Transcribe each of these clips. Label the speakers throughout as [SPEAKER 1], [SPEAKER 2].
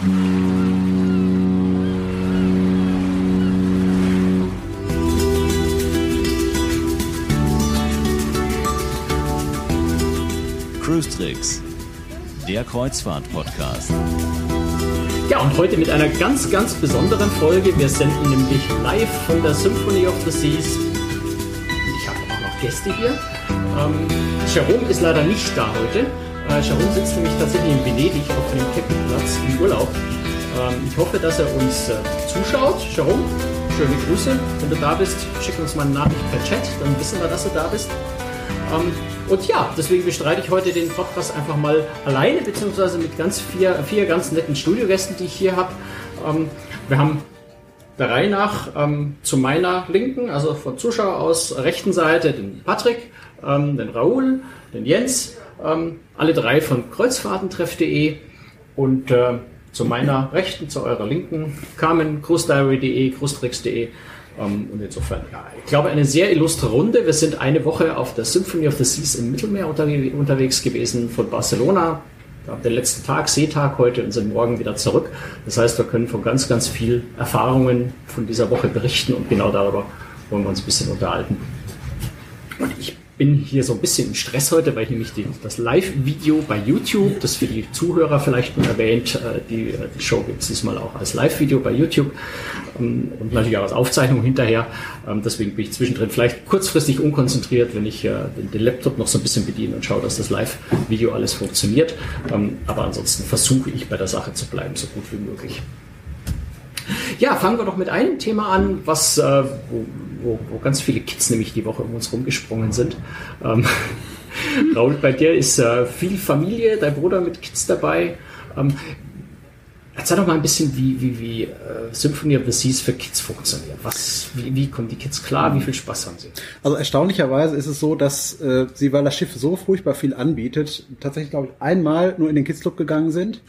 [SPEAKER 1] Cruise Tricks, der Kreuzfahrt-Podcast.
[SPEAKER 2] Ja, und heute mit einer ganz, ganz besonderen Folge. Wir senden nämlich live von der Symphony of the Seas. Ich habe auch noch Gäste hier. Ähm, Jerome ist leider nicht da heute. Äh, Jerome sitzt nämlich tatsächlich in Venedig auf dem Campingplatz im Urlaub. Ähm, ich hoffe, dass er uns äh, zuschaut. Jerome, schöne Grüße. Wenn du da bist, schick uns mal eine Nachricht per Chat, dann wissen wir, dass du da bist. Ähm, und ja, deswegen bestreite ich heute den Podcast einfach mal alleine, beziehungsweise mit ganz vier, vier ganz netten Studiogästen, die ich hier habe. Ähm, wir haben der Reihe nach ähm, zu meiner Linken, also von Zuschauer aus rechten Seite, den Patrick, ähm, den Raoul, den Jens, ähm, alle drei von kreuzfahrtentreff.de und äh, zu meiner rechten, zu eurer linken, Carmen, cruisediary.de, cruistricks.de ähm, und insofern, ja, ich glaube, eine sehr illustre Runde. Wir sind eine Woche auf der Symphony of the Seas im Mittelmeer unterwe unterwegs gewesen, von Barcelona. Der letzte Tag, Seetag heute und sind morgen wieder zurück. Das heißt, wir können von ganz, ganz viel Erfahrungen von dieser Woche berichten und genau darüber wollen wir uns ein bisschen unterhalten. Und ich bin hier so ein bisschen im Stress heute, weil ich nämlich die, das Live-Video bei YouTube, das für die Zuhörer vielleicht nur erwähnt, äh, die, äh, die Show gibt es diesmal auch als Live-Video bei YouTube ähm, und natürlich auch als Aufzeichnung hinterher. Ähm, deswegen bin ich zwischendrin vielleicht kurzfristig unkonzentriert, wenn ich äh, den, den Laptop noch so ein bisschen bediene und schaue, dass das Live-Video alles funktioniert. Ähm, aber ansonsten versuche ich bei der Sache zu bleiben, so gut wie möglich. Ja, fangen wir doch mit einem Thema an, was, äh, wo, wo, wo, ganz viele Kids nämlich die Woche um uns rumgesprungen sind. Ähm, Raul, bei dir ist äh, viel Familie, dein Bruder mit Kids dabei. Ähm, Erzähl doch mal ein bisschen, wie, wie, wie äh, Symphony of the Seas für Kids funktioniert. Was, wie, wie kommen die Kids klar? Wie viel Spaß haben sie?
[SPEAKER 3] Also erstaunlicherweise ist es so, dass äh, sie, weil das Schiff so furchtbar viel anbietet, tatsächlich, glaube ich, einmal nur in den Kids Club gegangen sind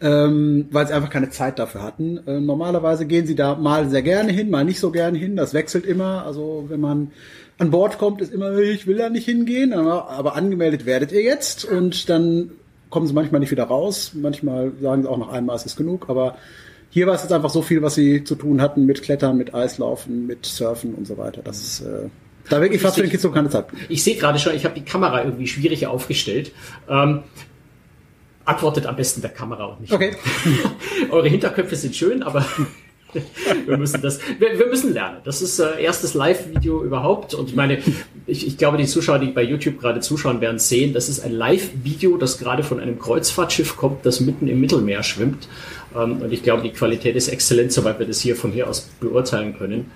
[SPEAKER 3] ähm, weil sie einfach keine Zeit dafür hatten. Äh, normalerweise gehen sie da mal sehr gerne hin, mal nicht so gerne hin. Das wechselt immer. Also wenn man an Bord kommt, ist immer, ich will da nicht hingehen, aber, aber angemeldet werdet ihr jetzt und dann kommen sie manchmal nicht wieder raus. Manchmal sagen sie auch nach einmal, es ist genug, aber hier war es jetzt einfach so viel, was sie zu tun hatten mit Klettern, mit Eislaufen, mit Surfen und so weiter. Das ist äh, da wirklich fast für den Kids so keine Zeit.
[SPEAKER 2] Ich sehe gerade schon, ich habe die Kamera irgendwie schwierig aufgestellt. Ähm, antwortet am besten der Kamera und nicht.
[SPEAKER 3] Okay.
[SPEAKER 2] Eure Hinterköpfe sind schön, aber wir müssen das, wir, wir, müssen lernen. Das ist äh, erstes Live-Video überhaupt. Und ich meine, ich, ich glaube, die Zuschauer, die bei YouTube gerade zuschauen, werden sehen, das ist ein Live-Video, das gerade von einem Kreuzfahrtschiff kommt, das mitten im Mittelmeer schwimmt. Ähm, und ich glaube, die Qualität ist exzellent, soweit wir das hier von hier aus beurteilen können.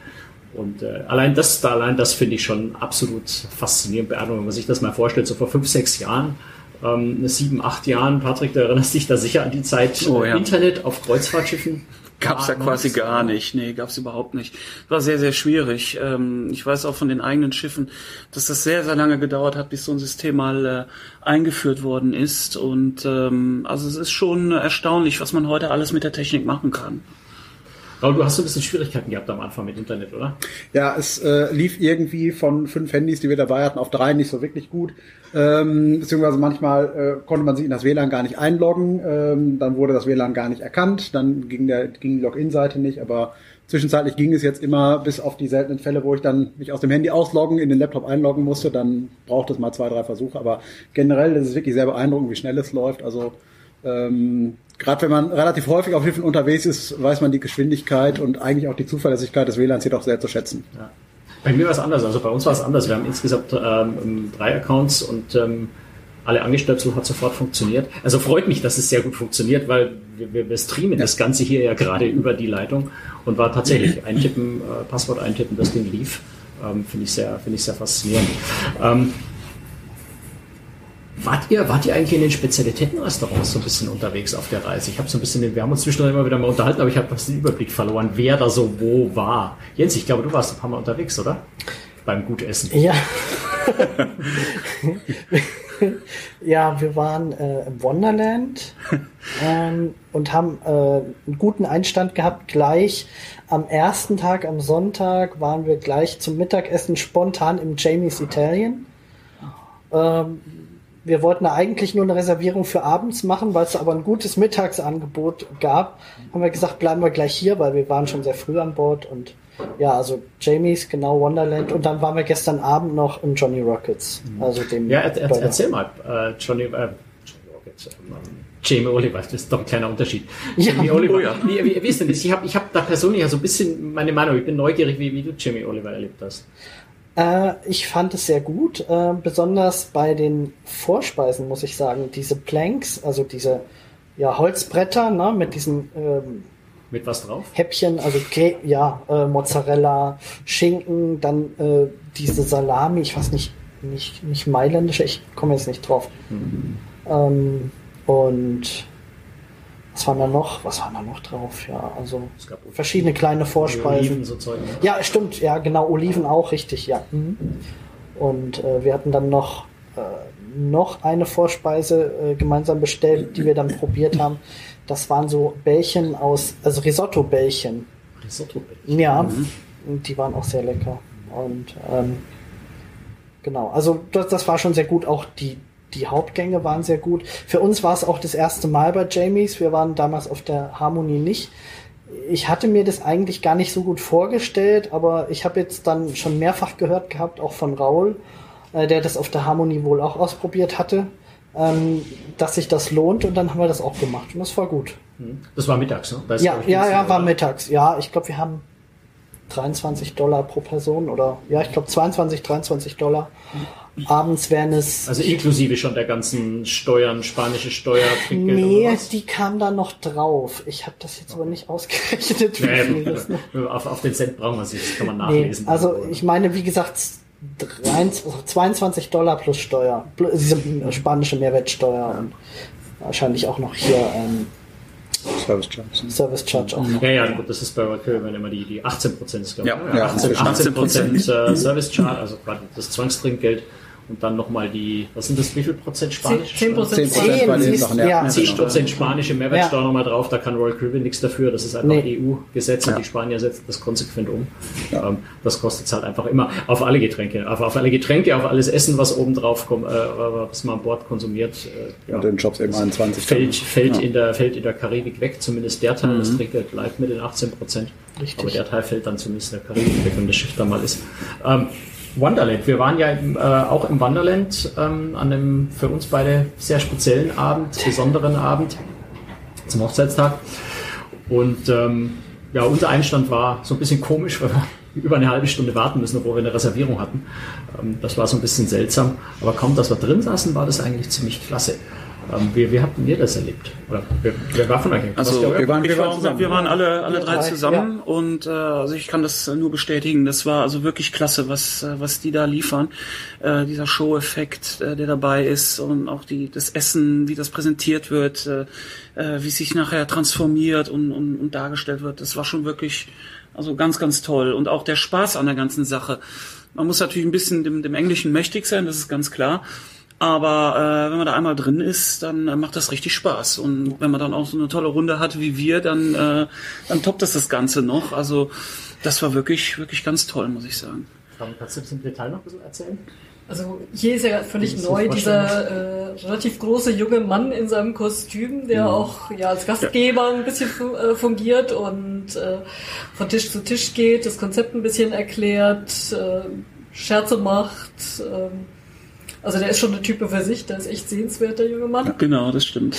[SPEAKER 2] Und äh, allein das, allein das finde ich schon absolut faszinierend beeindruckend, wenn man sich das mal vorstellt, so vor fünf, sechs Jahren ähm, sieben, acht Jahren, Patrick, du erinnerst dich da sicher an die Zeit
[SPEAKER 4] oh, ja.
[SPEAKER 2] Internet auf Kreuzfahrtschiffen?
[SPEAKER 4] Gab's ja quasi gar nicht. Nee, gab's überhaupt nicht. War sehr, sehr schwierig. Ähm, ich weiß auch von den eigenen Schiffen, dass das sehr, sehr lange gedauert hat, bis so ein System mal äh, eingeführt worden ist. Und ähm, also es ist schon erstaunlich, was man heute alles mit der Technik machen kann.
[SPEAKER 2] Raul, du hast so ein bisschen Schwierigkeiten gehabt am Anfang mit Internet, oder?
[SPEAKER 3] Ja, es äh, lief irgendwie von fünf Handys, die wir dabei hatten, auf drei nicht so wirklich gut. Ähm, beziehungsweise manchmal äh, konnte man sich in das WLAN gar nicht einloggen, ähm, dann wurde das WLAN gar nicht erkannt, dann ging, der, ging die Login-Seite nicht, aber zwischenzeitlich ging es jetzt immer bis auf die seltenen Fälle, wo ich dann mich aus dem Handy ausloggen, in den Laptop einloggen musste, dann braucht es mal zwei, drei Versuche, aber generell ist es wirklich sehr beeindruckend, wie schnell es läuft, also ähm, gerade wenn man relativ häufig auf Schiffen unterwegs ist, weiß man die Geschwindigkeit und eigentlich auch die Zuverlässigkeit des WLANs hier doch sehr zu schätzen.
[SPEAKER 2] Ja. Bei mir war es anders. Also bei uns war es anders. Wir haben insgesamt ähm, drei Accounts und ähm, alle Angestöpselt hat sofort funktioniert. Also freut mich, dass es sehr gut funktioniert, weil wir, wir streamen ja. das Ganze hier ja gerade über die Leitung und war tatsächlich eintippen, äh, Passwort eintippen, das Ding lief. Ähm, Finde ich sehr, finde ich sehr faszinierend. Ähm, Wart ihr, wart ihr eigentlich in den Spezialitätenrestaurants so ein bisschen unterwegs auf der Reise? Ich habe so ein bisschen, wir haben uns zwischendurch immer wieder mal unterhalten, aber ich habe den Überblick verloren, wer da so wo war. Jens, ich glaube, du warst ein paar Mal unterwegs, oder? Beim Gutessen.
[SPEAKER 5] Ja. ja, wir waren äh, im Wonderland ähm, und haben äh, einen guten Einstand gehabt. Gleich am ersten Tag, am Sonntag, waren wir gleich zum Mittagessen spontan im Jamie's Italien. Ähm, wir wollten eigentlich nur eine Reservierung für abends machen, weil es aber ein gutes Mittagsangebot gab. Haben wir gesagt, bleiben wir gleich hier, weil wir waren schon sehr früh an Bord und ja, also Jamies, genau, Wonderland und dann waren wir gestern Abend noch in Johnny Rockets. Also dem
[SPEAKER 2] Ja, er, er, erzähl mal, äh, Johnny, äh, Johnny Rockets, äh, Jamie Oliver, das ist doch ein kleiner Unterschied.
[SPEAKER 5] Ja.
[SPEAKER 2] Jamie Oliver,
[SPEAKER 4] Oh ja.
[SPEAKER 2] wie, wie, wie ist denn das? Ich habe ich hab da persönlich so ein bisschen meine Meinung, ich bin neugierig, wie, wie du Jamie Oliver erlebt hast.
[SPEAKER 5] Äh, ich fand es sehr gut, äh, besonders bei den Vorspeisen, muss ich sagen. Diese Planks, also diese ja, Holzbretter ne, mit diesen ähm,
[SPEAKER 2] Mit was drauf?
[SPEAKER 5] Häppchen, also ja, äh, Mozzarella, Schinken, dann äh, diese Salami, ich weiß nicht, nicht, nicht mailändische, ich komme jetzt nicht drauf. Ähm, und was war da noch? Was war da noch drauf? Ja, also
[SPEAKER 2] Es gab
[SPEAKER 5] verschiedene kleine Vorspeisen.
[SPEAKER 2] Oliven, so Zeug. Ne?
[SPEAKER 5] Ja, stimmt, ja, genau, Oliven auch, richtig, ja. Mhm. Und äh, wir hatten dann noch, äh, noch eine Vorspeise äh, gemeinsam bestellt, die wir dann probiert haben. Das waren so Bällchen aus, also Risotto-Bällchen.
[SPEAKER 2] Risotto.
[SPEAKER 5] Ja, und die waren auch sehr lecker. Und ähm, genau, also das, das war schon sehr gut. Auch die, die Hauptgänge waren sehr gut. Für uns war es auch das erste Mal bei Jamies. Wir waren damals auf der Harmonie nicht. Ich hatte mir das eigentlich gar nicht so gut vorgestellt, aber ich habe jetzt dann schon mehrfach gehört gehabt, auch von Raul, äh, der das auf der Harmonie wohl auch ausprobiert hatte, ähm, dass sich das lohnt und dann haben wir das auch gemacht und das war gut.
[SPEAKER 2] Das war mittags, ne? Ist,
[SPEAKER 5] Ja,
[SPEAKER 2] ich,
[SPEAKER 5] ja, ja, war
[SPEAKER 2] oder?
[SPEAKER 5] mittags. Ja, ich glaube, wir haben 23 Dollar pro Person oder ja, ich glaube 22, 23 Dollar. Abends wären es.
[SPEAKER 2] Also inklusive schon der ganzen Steuern, spanische Steuer, Trinkgeld
[SPEAKER 5] nee, die kam da noch drauf. Ich habe das jetzt aber nicht ausgerechnet. Wie
[SPEAKER 2] Naja,
[SPEAKER 5] viel das noch.
[SPEAKER 2] gut, auf, auf den Cent brauchen wir es nicht, das kann man
[SPEAKER 5] Nee,
[SPEAKER 2] nachlesen.
[SPEAKER 5] also ich meine, wie gesagt, 23, 22 Dollar plus Steuer. Plus diese spanische Mehrwertsteuer und wahrscheinlich auch noch hier ähm,
[SPEAKER 3] Service Charge. ne?
[SPEAKER 5] Service Charge auch.
[SPEAKER 2] Ja, ja, gut, das ist bei Royal Caribbean immer die, die 18 Prozent, ist, glaube ich.
[SPEAKER 4] Ja.
[SPEAKER 2] ne?
[SPEAKER 3] Ja,
[SPEAKER 2] 18
[SPEAKER 3] inzwischen
[SPEAKER 2] 18 Prozent äh, Service Charge, also quasi das Zwangstrinkgeld und dann nochmal die, was sind das, wie viel Prozent Spanisch?
[SPEAKER 6] 10 Prozent.
[SPEAKER 3] 10
[SPEAKER 5] siehst-
[SPEAKER 3] Sachen, ja.
[SPEAKER 5] ja.
[SPEAKER 2] 10 Prozent spanische Mehrwertsteuer
[SPEAKER 5] Ja.
[SPEAKER 2] nochmal drauf, da kann Royal Caribbean nichts dafür, das ist einfach
[SPEAKER 5] Nee.
[SPEAKER 2] EU-Gesetz und die Spanier setzen das konsequent um. Ähm, das kostet es halt einfach immer auf alle Getränke, auf, auf alle Getränke, auf alles Essen, was oben drauf kommt, äh, was man an Bord konsumiert. Äh, ja.
[SPEAKER 3] Und den Jobs eben 21.
[SPEAKER 2] fällt, fällt,
[SPEAKER 3] Ja.
[SPEAKER 2] in der, fällt in der Karibik weg, zumindest der Teil, das Trinkgeld bleibt mit den 18 Prozent.
[SPEAKER 5] Richtig.
[SPEAKER 2] Aber der Teil fällt dann zumindest in der Karibik weg, wenn das Schiff da mal ist. Ähm, Wonderland, wir waren ja äh, auch im Wonderland ähm, an einem für uns beide sehr speziellen Abend, besonderen Abend zum Hochzeitstag. Und ähm, ja, unser Einstand war so ein bisschen komisch, weil wir über eine halbe Stunde warten müssen, obwohl wir eine Reservierung hatten. Ähm, das war so ein bisschen seltsam. Aber kaum, dass wir drin saßen, war das eigentlich ziemlich klasse. Ähm, wie, wie habt ihr das erlebt? Oder wer, wer war von euch?
[SPEAKER 4] Also
[SPEAKER 3] wir waren- wir
[SPEAKER 4] war,
[SPEAKER 3] waren zusammen.
[SPEAKER 4] wir waren alle, alle drei
[SPEAKER 5] drei,
[SPEAKER 4] zusammen und äh, also ich kann das nur bestätigen. Das war also wirklich klasse, was äh, was die da liefern. Äh, dieser Show-Effekt, äh, der dabei ist und auch die das Essen, wie das präsentiert wird, äh, äh, wie es sich nachher transformiert und, und, und dargestellt wird. Das war schon wirklich also ganz ganz toll und auch der Spaß an der ganzen Sache. Man muss natürlich ein bisschen dem, dem Englischen mächtig sein, das ist ganz klar. Aber äh, wenn man da einmal drin ist, dann äh, macht das richtig Spaß. Und wenn man dann auch so eine tolle Runde hat wie wir, dann, äh, dann toppt das das Ganze noch. Also das war wirklich, wirklich ganz toll, muss ich sagen.
[SPEAKER 2] Kannst du das im Detail noch ein bisschen erzählen?
[SPEAKER 6] Also hier ist ja völlig
[SPEAKER 2] ist
[SPEAKER 6] neu dieser äh, relativ große junge Mann in seinem Kostüm, der auch ja als Gastgeber ein bisschen äh, fungiert und äh, von Tisch zu Tisch geht, das Konzept ein bisschen erklärt, äh, Scherze macht. ähm, also der ist schon eine Type für sich, der ist echt sehenswert, der junge Mann.
[SPEAKER 4] Genau, das stimmt.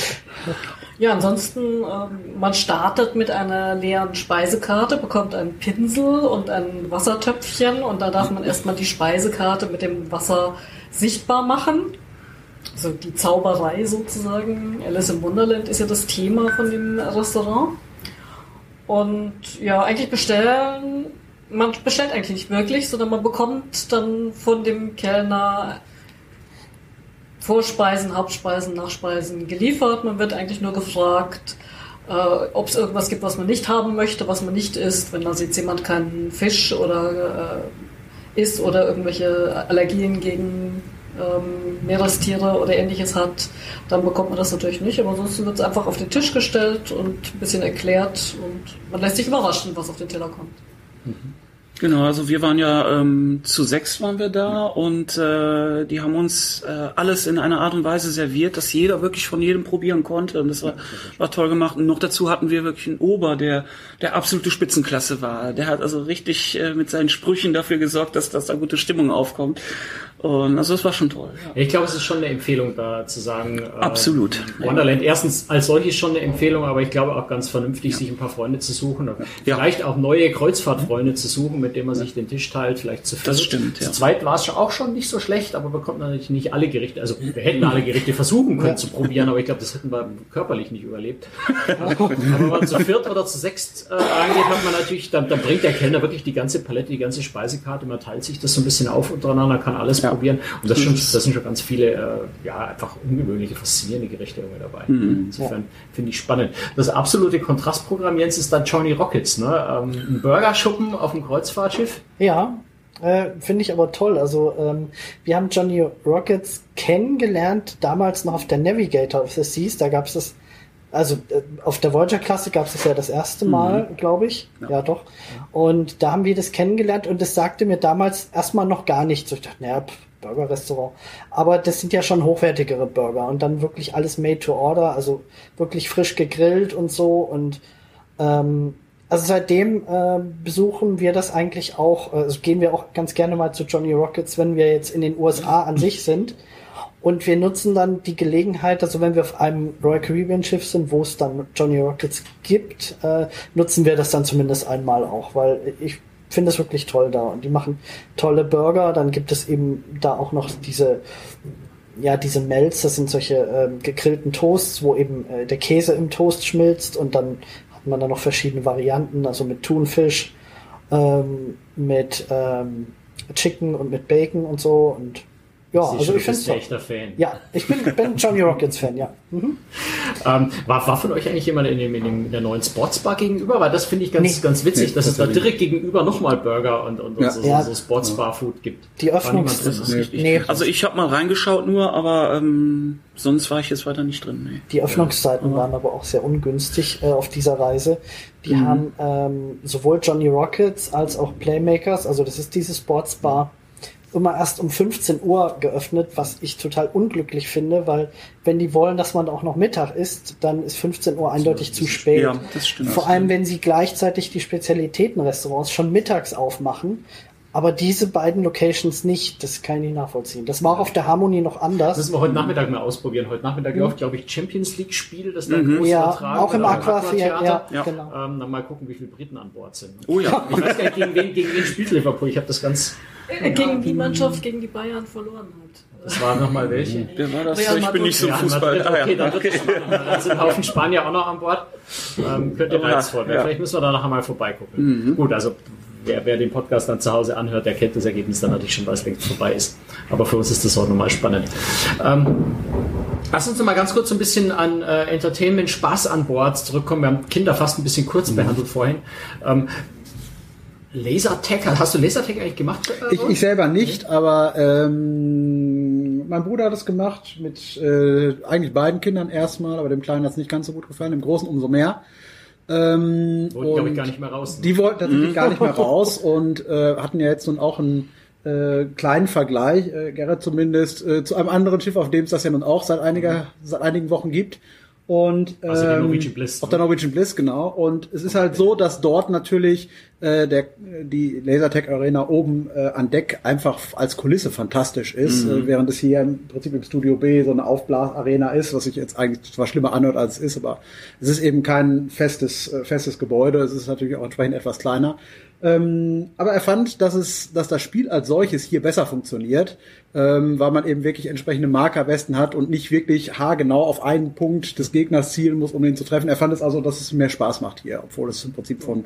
[SPEAKER 6] Ja, ansonsten, ähm, man startet mit einer leeren Speisekarte, bekommt einen Pinsel und ein Wassertöpfchen und da darf man erstmal die Speisekarte mit dem Wasser sichtbar machen. Also die Zauberei sozusagen. Alice im Wunderland ist ja das Thema von dem Restaurant. Und ja, eigentlich bestellen, man bestellt eigentlich nicht wirklich, sondern man bekommt dann von dem Kellner Vorspeisen, Hauptspeisen, Nachspeisen geliefert. Man wird eigentlich nur gefragt, äh, ob es irgendwas gibt, was man nicht haben möchte, was man nicht isst. Wenn da jetzt jemand keinen Fisch oder äh, isst oder irgendwelche Allergien gegen ähm, Meerestiere oder ähnliches hat, dann bekommt man das natürlich nicht. Aber ansonsten wird es einfach auf den Tisch gestellt und ein bisschen erklärt und man lässt sich überraschen, was auf den Teller kommt.
[SPEAKER 4] Genau, also wir waren ja ähm, zu sechs waren wir da und äh, die haben uns äh, alles in einer Art und Weise serviert, dass jeder wirklich von jedem probieren konnte und das war, war toll gemacht. Und noch dazu hatten wir wirklich einen Ober, der der absolute Spitzenklasse war. Der hat also richtig äh, mit seinen Sprüchen dafür gesorgt, dass, dass da gute Stimmung aufkommt. Und also das war schon toll. Ja.
[SPEAKER 2] Ich glaube, es ist schon eine Empfehlung da zu sagen. Äh,
[SPEAKER 4] Absolut.
[SPEAKER 2] Wonderland erstens als solches schon eine Empfehlung, aber ich glaube auch ganz vernünftig, sich ein paar Freunde zu suchen. und Vielleicht auch neue Kreuzfahrtfreunde zu suchen, mit denen man sich den Tisch teilt, vielleicht zu viert.
[SPEAKER 4] Das stimmt, ja.
[SPEAKER 2] Zu zweit war es auch schon nicht so schlecht, aber bekommt natürlich nicht alle Gerichte. Also wir hätten alle Gerichte versuchen können zu probieren, aber ich glaube, das hätten wir körperlich nicht überlebt. aber wenn man zu viert oder zu sechst äh, reingeht, hat man natürlich, dann, dann bringt der Kellner wirklich die ganze Palette, die ganze Speisekarte, man teilt sich das so ein bisschen auf untereinander, kann alles probieren. Und das, schon, das sind schon ganz viele, äh, ja, einfach ungewöhnliche, faszinierende Gerichte irgendwie dabei. Insofern finde ich spannend. Das absolute Kontrastprogramm, Jens, ist dann Johnny Rockets, ne? Ähm, ein Burgerschuppen auf dem Kreuzfahrtschiff.
[SPEAKER 5] Ja, äh, finde ich aber toll. Also ähm, wir haben Johnny Rockets kennengelernt, damals noch auf der Navigator of the Seas. Da gab es das, also äh, auf der Voyager-Klasse gab es das ja das erste Mal, glaube ich. Ja. doch. Und da haben wir das kennengelernt und das sagte mir damals erstmal noch gar nichts. So, ich dachte, naja, Burger-Restaurant. Aber das sind ja schon hochwertigere Burger und dann wirklich alles made to order, also wirklich frisch gegrillt und so und ähm, also seitdem äh, besuchen wir das eigentlich auch, also gehen wir auch ganz gerne mal zu Johnny Rockets, wenn wir jetzt in den USA an sich sind. Und wir nutzen dann die Gelegenheit, also wenn wir auf einem Royal Caribbean Schiff sind, wo es dann Johnny Rockets gibt, äh, nutzen wir das dann zumindest einmal auch, weil ich finde es wirklich toll da. Und die machen tolle Burger. Dann gibt es eben da auch noch diese, ja, diese Melts, das sind solche ähm, gegrillten Toasts, wo eben äh, der Käse im Toast schmilzt und dann hat man da noch verschiedene Varianten, also mit Thunfisch, ähm, mit ähm, Chicken und mit Bacon und so und ja,
[SPEAKER 2] Siehst
[SPEAKER 5] also ich finde
[SPEAKER 2] ein echter Fan.
[SPEAKER 5] Ja, ich bin, bin Johnny Rockets Fan, ja. Mhm.
[SPEAKER 2] Ähm, war, war von euch eigentlich jemand in, dem, in, dem, in der neuen Sportsbar gegenüber? Weil das finde ich ganz,
[SPEAKER 5] Nee.
[SPEAKER 2] ganz witzig,
[SPEAKER 3] Nee,
[SPEAKER 2] dass es da direkt gegenüber nochmal Burger und, und, und
[SPEAKER 3] Ja.
[SPEAKER 2] so,
[SPEAKER 5] Ja.
[SPEAKER 2] so, Sportsbar-Food gibt.
[SPEAKER 5] Die?
[SPEAKER 4] Das ist richtig.
[SPEAKER 5] Nee.
[SPEAKER 4] Also ich habe mal reingeschaut nur, aber ähm, sonst war ich jetzt weiter nicht drin. Nee.
[SPEAKER 5] Die Öffnungszeiten waren aber auch sehr ungünstig äh, auf dieser Reise. Die haben ähm, sowohl Johnny Rockets als auch Playmakers, also das ist diese Sportsbar, immer erst um 15 Uhr geöffnet, was ich total unglücklich finde, weil wenn die wollen, dass man auch noch Mittag isst, dann ist 15 Uhr eindeutig zu spät.
[SPEAKER 4] Ja, das stimmt.
[SPEAKER 5] Vor allem, wenn sie gleichzeitig die Spezialitätenrestaurants schon mittags aufmachen. Aber diese beiden Locations nicht, das kann ich nicht nachvollziehen. Das war auch auf der Harmonie noch anders.
[SPEAKER 2] Das müssen wir heute Nachmittag mal ausprobieren. Heute Nachmittag läuft, glaube ich, Champions League Spiel, das da groß
[SPEAKER 5] Ja, auch im Aquatheater, ja,
[SPEAKER 4] Ja.
[SPEAKER 5] genau.
[SPEAKER 2] Ähm, dann mal gucken, wie viele Briten an Bord sind.
[SPEAKER 4] Oh ja.
[SPEAKER 2] Ich weiß gar nicht, gegen wen, gegen wen spielt Liverpool. Ich habe das ganz.
[SPEAKER 6] Äh, Gegen die Mannschaft gegen die Bayern verloren hat.
[SPEAKER 2] Das war nochmal welche.
[SPEAKER 4] Wer war das?
[SPEAKER 6] Real
[SPEAKER 4] ich bin nicht so im
[SPEAKER 2] Ja,
[SPEAKER 4] Fußball. Ah, ja.
[SPEAKER 2] okay, dann wird es spannend. Dann sind ein Haufen Spanier auch noch an Bord. Ähm, könnte
[SPEAKER 4] Ja,
[SPEAKER 2] reizvoll werden.
[SPEAKER 4] ja.
[SPEAKER 2] Vielleicht müssen wir da nachher mal vorbeigucken. Gut, also wer, wer den Podcast dann zu Hause anhört, der kennt das Ergebnis dann natürlich schon, weil es längst vorbei ist. Aber für uns ist das auch nochmal spannend. Ähm, Lass uns mal ganz kurz so ein bisschen an äh, Entertainment, Spaß an Bord zurückkommen. Wir haben Kinder fast ein bisschen kurz behandelt vorhin. Ähm, Lasertag, hast du Lasertag eigentlich gemacht? äh,
[SPEAKER 3] Ich, ich selber nicht, aber ähm, mein Bruder hat es gemacht mit äh, eigentlich beiden Kindern erstmal, aber dem Kleinen hat es nicht ganz so gut gefallen, dem Großen umso mehr. Ähm,
[SPEAKER 2] Wollten, glaube ich, gar nicht mehr raus. ne?
[SPEAKER 3] Die wollten tatsächlich gar nicht mehr raus und äh, hatten ja jetzt nun auch einen äh, kleinen Vergleich, äh, Gerrit zumindest, äh, zu einem anderen Schiff, auf dem es das ja nun auch seit, einiger, seit einigen Wochen gibt. Und
[SPEAKER 2] Also die
[SPEAKER 3] ähm,
[SPEAKER 2] Norwegian Bliss,
[SPEAKER 3] Auf
[SPEAKER 2] ne?
[SPEAKER 3] der Norwegian Bliss, genau. Und es ist halt so, dass dort natürlich äh, der, die Lasertech Arena oben äh, an Deck einfach als Kulisse fantastisch ist, äh, während es hier im Prinzip im Studio B so eine Aufblasarena ist, was sich jetzt eigentlich zwar schlimmer anhört, als es ist, aber es ist eben kein festes, äh, festes Gebäude. Es ist natürlich auch entsprechend etwas kleiner. Ähm, aber er fand, dass es, dass das Spiel als solches hier besser funktioniert, ähm, weil man eben wirklich entsprechende Markerwesten hat und nicht wirklich haargenau auf einen Punkt des Gegners zielen muss, um ihn zu treffen. Er fand es also, dass es mehr Spaß macht hier, obwohl es im Prinzip von,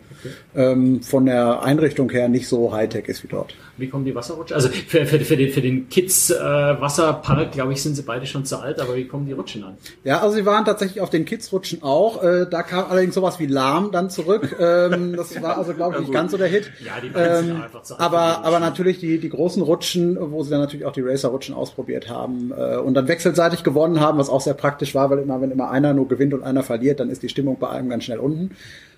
[SPEAKER 3] ähm, von der Einrichtung her nicht so Hightech ist wie dort.
[SPEAKER 2] Wie kommen die Wasserrutschen? Also für, für, für den, für den Kids äh, Wasserpark, glaube ich, sind sie beide schon zu alt, aber wie kommen die Rutschen an?
[SPEAKER 3] Ja, also sie waren tatsächlich auf den Kids-Rutschen auch. Äh, da kam allerdings sowas wie Lahm dann zurück. ähm, das war also, glaube ich, nicht ganz so der Hit.
[SPEAKER 2] Ja, die beiden sind
[SPEAKER 3] Ähm,
[SPEAKER 2] einfach zu alt
[SPEAKER 3] aber, aber natürlich die, die großen Rutschen, wo sie dann natürlich auch die Racer-Rutschen ausprobiert haben äh, und dann wechselseitig gewonnen haben, was auch sehr praktisch war, weil immer, wenn immer einer nur gewinnt und einer verliert, dann ist die Stimmung bei einem ganz schnell unten.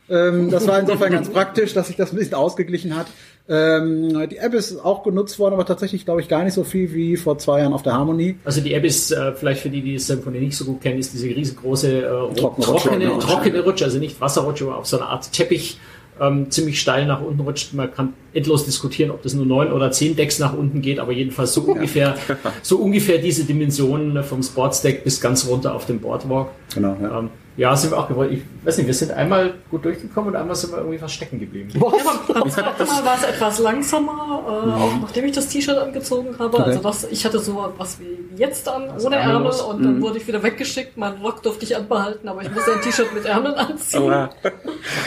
[SPEAKER 3] Ähm, das war insofern ganz praktisch, dass sich das ein bisschen ausgeglichen hat. Ähm, die App ist auch genutzt worden, aber tatsächlich, glaube ich, gar nicht so viel wie vor zwei Jahren auf der Harmonie.
[SPEAKER 2] Also die App ist, äh, vielleicht für die, die Symphony nicht so gut kennen, ist diese riesengroße äh,
[SPEAKER 3] Trockene
[SPEAKER 2] trockene,
[SPEAKER 3] genau.
[SPEAKER 2] trockene Rutsche, also nicht Wasserrutsche, aber auf so eine Art Teppich ähm, ziemlich steil nach unten rutscht. Man kann endlos diskutieren, ob das nur neun oder zehn Decks nach unten geht, aber jedenfalls so ungefähr, so ungefähr diese Dimensionen vom Sportsdeck bis ganz runter auf dem Boardwalk.
[SPEAKER 3] Genau, ja.
[SPEAKER 2] Ähm, ja, sind wir auch gewollt. Ich weiß nicht, wir sind einmal gut durchgekommen und einmal sind wir irgendwie fast stecken geblieben.
[SPEAKER 6] Ja, beim zweiten Mal war es etwas langsamer, äh, auch nachdem ich das T-Shirt angezogen habe. Also das, ich hatte so was wie jetzt an, ohne Ärmel und dann wurde ich wieder weggeschickt. Mein Rock durfte ich anbehalten, aber ich musste ein T-Shirt mit Ärmeln anziehen.
[SPEAKER 4] Aua.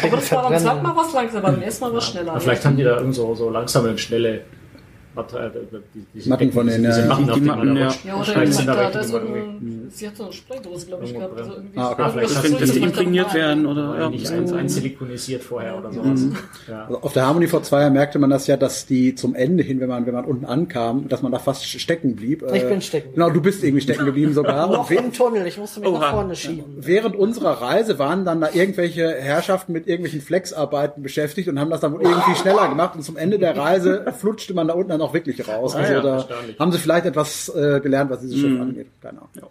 [SPEAKER 6] aber das war beim zweiten Mal was langsamer, beim ersten Mal was schneller.
[SPEAKER 2] Aber vielleicht haben die da irgend so, so langsame und schnelle Äh, die- diese
[SPEAKER 3] Matten von denen,
[SPEAKER 2] diese
[SPEAKER 3] ja.
[SPEAKER 2] Matten,
[SPEAKER 4] Die
[SPEAKER 2] auf denen
[SPEAKER 4] Matten, ja.
[SPEAKER 6] ja, oder
[SPEAKER 2] sind da
[SPEAKER 6] da,
[SPEAKER 2] welche,
[SPEAKER 6] da ist
[SPEAKER 2] die irgendwie-
[SPEAKER 6] ein, sie hat so eine Spraydose, glaube ich, gehabt. Also irgendwie
[SPEAKER 3] Ah, okay.
[SPEAKER 6] irgendwas
[SPEAKER 2] Vielleicht
[SPEAKER 6] so
[SPEAKER 2] könnte das
[SPEAKER 4] imprägniert werden oder ja.
[SPEAKER 2] nicht ein, einsilikonisiert vorher oder sowas.
[SPEAKER 3] Mhm.
[SPEAKER 2] Ja.
[SPEAKER 3] Also auf der Harmonie vor zwei Jahren merkte man das ja, dass die zum Ende hin, wenn man, wenn man unten ankam, dass man da fast stecken blieb.
[SPEAKER 5] Ich
[SPEAKER 3] Äh,
[SPEAKER 5] bin stecken.
[SPEAKER 3] Genau, du bist irgendwie stecken geblieben sogar.
[SPEAKER 5] Noch im Tunnel, ich musste mich
[SPEAKER 4] Oha.
[SPEAKER 5] nach vorne schieben.
[SPEAKER 3] während unserer Reise waren dann da irgendwelche Herrschaften mit irgendwelchen Flexarbeiten beschäftigt und haben das dann wohl irgendwie schneller gemacht und zum Ende der Reise flutschte man da unten dann auch wirklich raus. Also
[SPEAKER 2] ja,
[SPEAKER 3] da haben sie vielleicht etwas äh, gelernt, was dieses Schiff angeht. Keine Ahnung.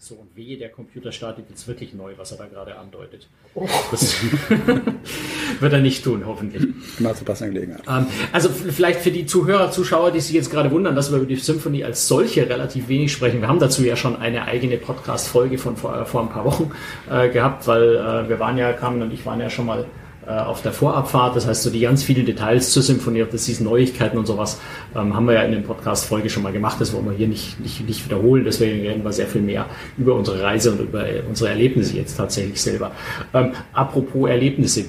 [SPEAKER 2] So, und wehe, der Computer startet jetzt wirklich neu, was er da gerade andeutet.
[SPEAKER 3] Oh.
[SPEAKER 2] Das wird er nicht tun, hoffentlich.
[SPEAKER 3] Mal zu passender Gelegenheit.
[SPEAKER 2] Ähm, also vielleicht für die Zuhörer, Zuschauer, die sich jetzt gerade wundern, dass wir über die Symphony als solche relativ wenig sprechen. Wir haben dazu ja schon eine eigene Podcast-Folge von vor, äh, vor ein paar Wochen äh, gehabt, weil äh, wir waren ja, Carmen und ich waren ja schon mal auf der Vorabfahrt. Das heißt, so die ganz vielen Details zur Symphonie, das diese Neuigkeiten und sowas, ähm, haben wir ja in der Podcast-Folge schon mal gemacht. Das wollen wir hier nicht, nicht, nicht wiederholen. Deswegen reden wir sehr viel mehr über unsere Reise und über äh, unsere Erlebnisse jetzt tatsächlich selber. Ähm, apropos Erlebnisse.